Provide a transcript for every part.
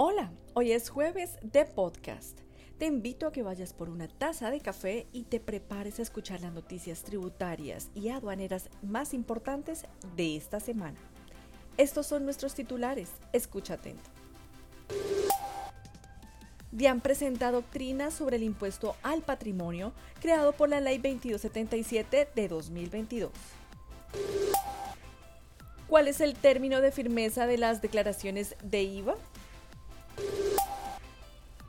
Hola, hoy es jueves de podcast. Te invito a que vayas por una taza de café y te prepares a escuchar las noticias tributarias y aduaneras más importantes de esta semana. Estos son nuestros titulares, escucha atento. DIAN presenta doctrina sobre el impuesto al patrimonio creado por la Ley 2277 de 2022. ¿Cuál es el término de firmeza de las declaraciones de IVA?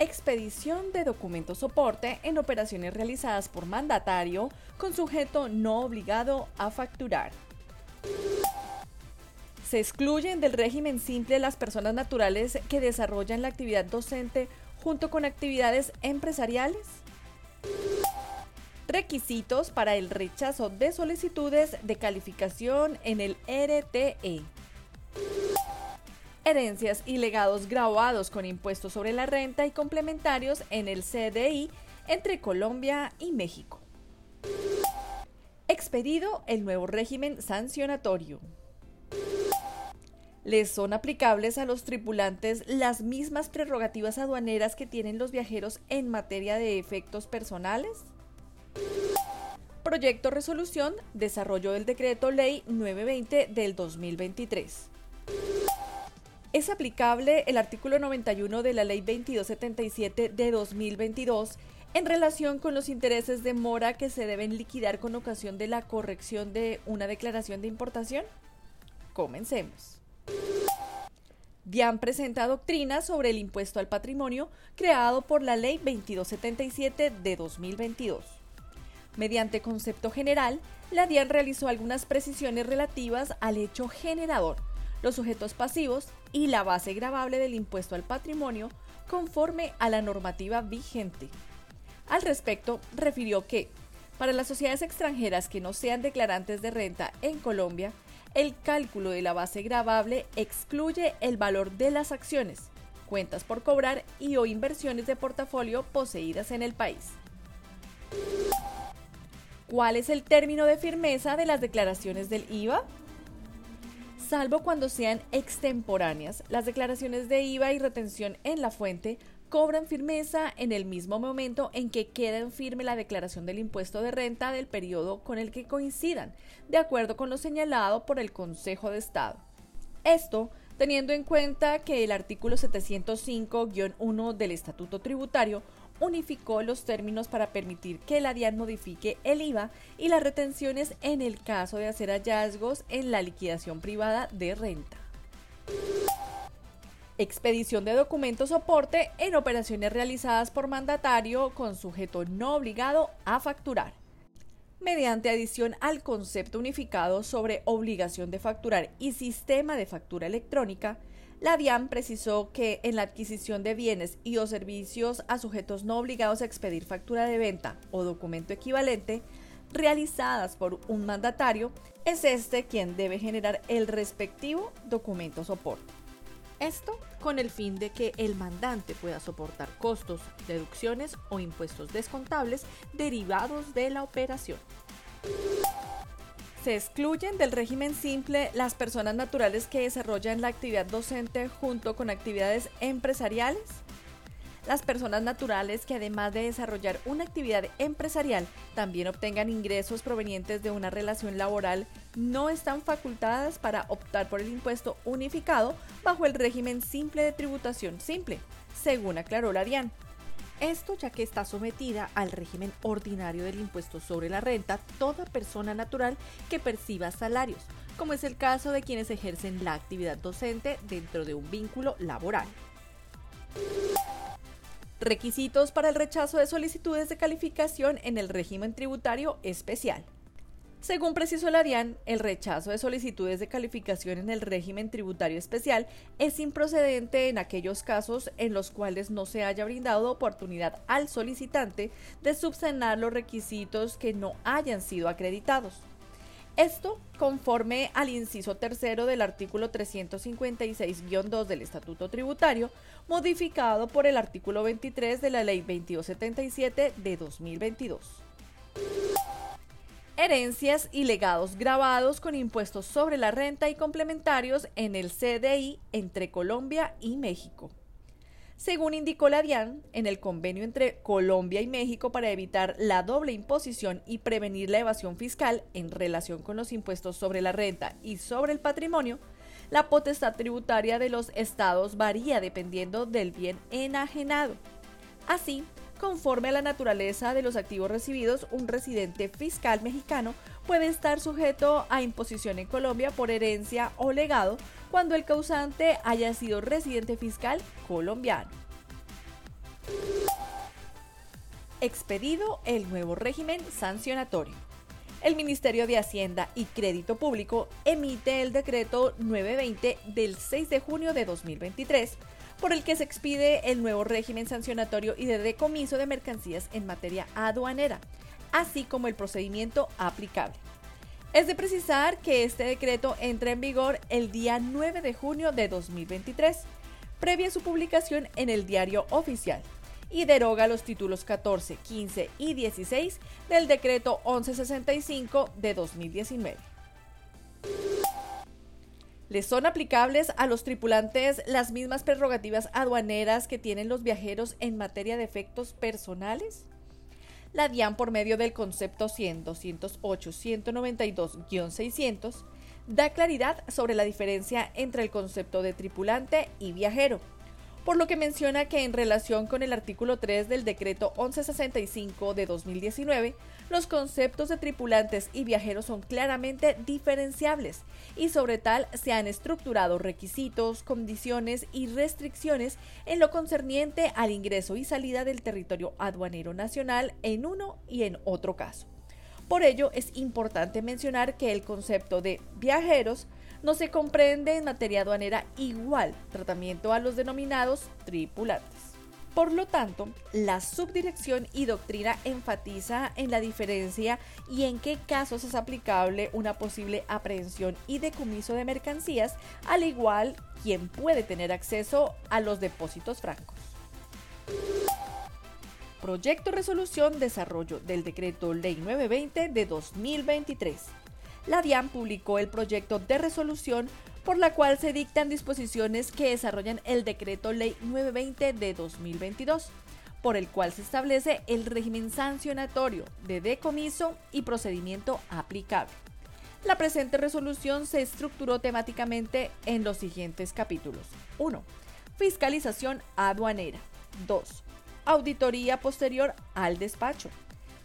Expedición de documento soporte en operaciones realizadas por mandatario con sujeto no obligado a facturar. Se excluyen del régimen simple las personas naturales que desarrollan la actividad docente junto con actividades empresariales. Requisitos para el rechazo de solicitudes de calificación en el RTE herencias y legados grabados con impuestos sobre la renta y complementarios en el CDI entre Colombia y México. Expedido el nuevo régimen sancionatorio. Les son aplicables a los tripulantes las mismas prerrogativas aduaneras que tienen los viajeros en materia de efectos personales. Proyecto Resolución, Desarrollo del Decreto Ley 920 del 2023. Es aplicable el artículo 91 de la Ley 2277 de 2022 en relación con los intereses de mora que se deben liquidar con ocasión de la corrección de una declaración de importación. Comencemos. DIAN presenta doctrina sobre el impuesto al patrimonio creado por la Ley 2277 de 2022. Mediante concepto general, la DIAN realizó algunas precisiones relativas al hecho generador los sujetos pasivos y la base gravable del impuesto al patrimonio conforme a la normativa vigente. Al respecto, refirió que, para las sociedades extranjeras que no sean declarantes de renta en Colombia, el cálculo de la base gravable excluye el valor de las acciones, cuentas por cobrar y o inversiones de portafolio poseídas en el país. ¿Cuál es el término de firmeza de las declaraciones del IVA? Salvo cuando sean extemporáneas. Las declaraciones de IVA y retención en la fuente cobran firmeza en el mismo momento en que queda en firme la declaración del impuesto de renta del periodo con el que coincidan, de acuerdo con lo señalado por el Consejo de Estado. Esto teniendo en cuenta que el artículo 705-1 del Estatuto Tributario unificó los términos para permitir que la DIAN modifique el IVA y las retenciones en el caso de hacer hallazgos en la liquidación privada de renta. Expedición de documentos soporte en operaciones realizadas por mandatario con sujeto no obligado a facturar. Mediante adición al concepto unificado sobre obligación de facturar y sistema de factura electrónica, la DIAN precisó que en la adquisición de bienes y o servicios a sujetos no obligados a expedir factura de venta o documento equivalente realizadas por un mandatario, es este quien debe generar el respectivo documento soporte. Esto con el fin de que el mandante pueda soportar costos, deducciones o impuestos descontables derivados de la operación. Se excluyen del régimen simple las personas naturales que desarrollan la actividad docente junto con actividades empresariales. Las personas naturales que además de desarrollar una actividad empresarial también obtengan ingresos provenientes de una relación laboral no están facultadas para optar por el impuesto unificado bajo el régimen simple de tributación simple, según aclaró la DIAN. Esto ya que está sometida al régimen ordinario del impuesto sobre la renta toda persona natural que perciba salarios, como es el caso de quienes ejercen la actividad docente dentro de un vínculo laboral. Requisitos para el rechazo de solicitudes de calificación en el régimen tributario especial. Según precisó DIAN, el rechazo de solicitudes de calificación en el régimen tributario especial es improcedente en aquellos casos en los cuales no se haya brindado oportunidad al solicitante de subsanar los requisitos que no hayan sido acreditados. Esto conforme al inciso tercero del artículo 356-2 del Estatuto Tributario, modificado por el artículo 23 de la Ley 2277 de 2022 herencias y legados grabados con impuestos sobre la renta y complementarios en el CDI entre Colombia y México. Según indicó la DIAN, en el convenio entre Colombia y México para evitar la doble imposición y prevenir la evasión fiscal en relación con los impuestos sobre la renta y sobre el patrimonio, la potestad tributaria de los estados varía dependiendo del bien enajenado. Así, conforme a la naturaleza de los activos recibidos, un residente fiscal mexicano puede estar sujeto a imposición en Colombia por herencia o legado cuando el causante haya sido residente fiscal colombiano. Expedido el nuevo régimen sancionatorio. El Ministerio de Hacienda y Crédito Público emite el decreto 920 del 6 de junio de 2023 por el que se expide el nuevo régimen sancionatorio y de decomiso de mercancías en materia aduanera, así como el procedimiento aplicable. Es de precisar que este decreto entra en vigor el día 9 de junio de 2023, previa su publicación en el diario oficial, y deroga los títulos 14, 15 y 16 del decreto 1165 de 2019. Les son aplicables a los tripulantes las mismas prerrogativas aduaneras que tienen los viajeros en materia de efectos personales? la DIAN por medio del concepto 100 208 192-600 da claridad sobre la diferencia entre el concepto de tripulante y viajero por lo que menciona que en relación con el artículo 3 del decreto 1165 de 2019, los conceptos de tripulantes y viajeros son claramente diferenciables y sobre tal se han estructurado requisitos, condiciones y restricciones en lo concerniente al ingreso y salida del territorio aduanero nacional en uno y en otro caso. Por ello es importante mencionar que el concepto de viajeros no se comprende en materia aduanera igual tratamiento a los denominados tripulantes. Por lo tanto, la subdirección y doctrina enfatiza en la diferencia y en qué casos es aplicable una posible aprehensión y decomiso de mercancías, al igual quien puede tener acceso a los depósitos francos. Proyecto Resolución Desarrollo del Decreto Ley 920 de 2023 la DIAN publicó el proyecto de resolución por la cual se dictan disposiciones que desarrollan el decreto ley 920 de 2022, por el cual se establece el régimen sancionatorio de decomiso y procedimiento aplicable. La presente resolución se estructuró temáticamente en los siguientes capítulos. 1. Fiscalización aduanera. 2. Auditoría posterior al despacho.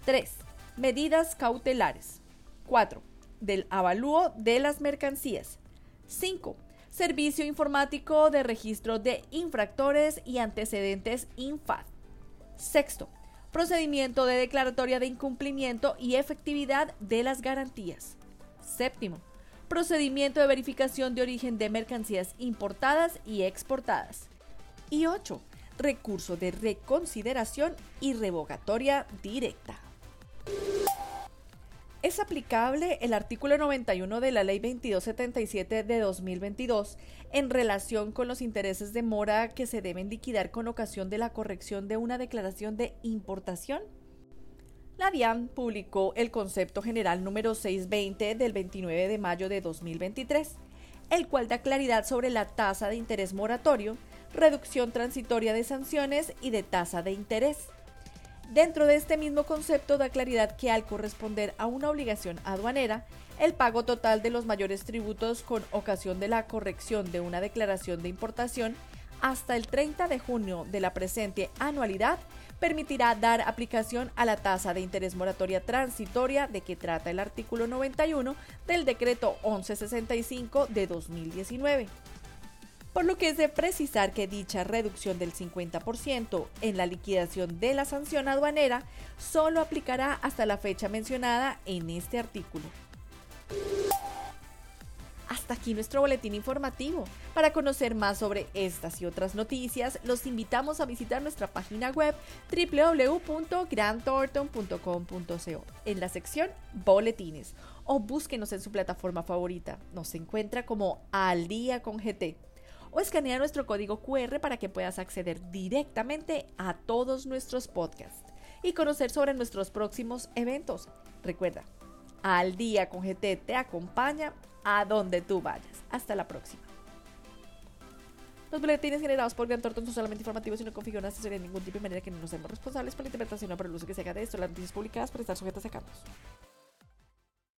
3. Medidas cautelares. 4 del avalúo de las mercancías. 5. Servicio informático de registro de infractores y antecedentes INFAD. Sexto, procedimiento de declaratoria de incumplimiento y efectividad de las garantías. Séptimo, procedimiento de verificación de origen de mercancías importadas y exportadas. Y 8. Recurso de reconsideración y revocatoria directa. Es aplicable el artículo 91 de la Ley 2277 de 2022 en relación con los intereses de mora que se deben liquidar con ocasión de la corrección de una declaración de importación. La DIAN publicó el concepto general número 620 del 29 de mayo de 2023, el cual da claridad sobre la tasa de interés moratorio, reducción transitoria de sanciones y de tasa de interés. Dentro de este mismo concepto da claridad que al corresponder a una obligación aduanera, el pago total de los mayores tributos con ocasión de la corrección de una declaración de importación hasta el 30 de junio de la presente anualidad permitirá dar aplicación a la tasa de interés moratoria transitoria de que trata el artículo 91 del decreto 1165 de 2019 por lo que es de precisar que dicha reducción del 50% en la liquidación de la sanción aduanera solo aplicará hasta la fecha mencionada en este artículo. Hasta aquí nuestro boletín informativo. Para conocer más sobre estas y otras noticias, los invitamos a visitar nuestra página web www.grandthornton.com.co en la sección Boletines o búsquenos en su plataforma favorita. Nos encuentra como Al Día con GT o escanea nuestro código QR para que puedas acceder directamente a todos nuestros podcasts y conocer sobre nuestros próximos eventos. Recuerda, al día con GT te acompaña a donde tú vayas. Hasta la próxima. Los boletines generados por Gran Thornton son solamente informativos y no configuran asesoría de ningún tipo de manera que no nos seamos responsables por la interpretación o por el uso que se haga de esto. Las noticias publicadas por estar sujetas a cambios.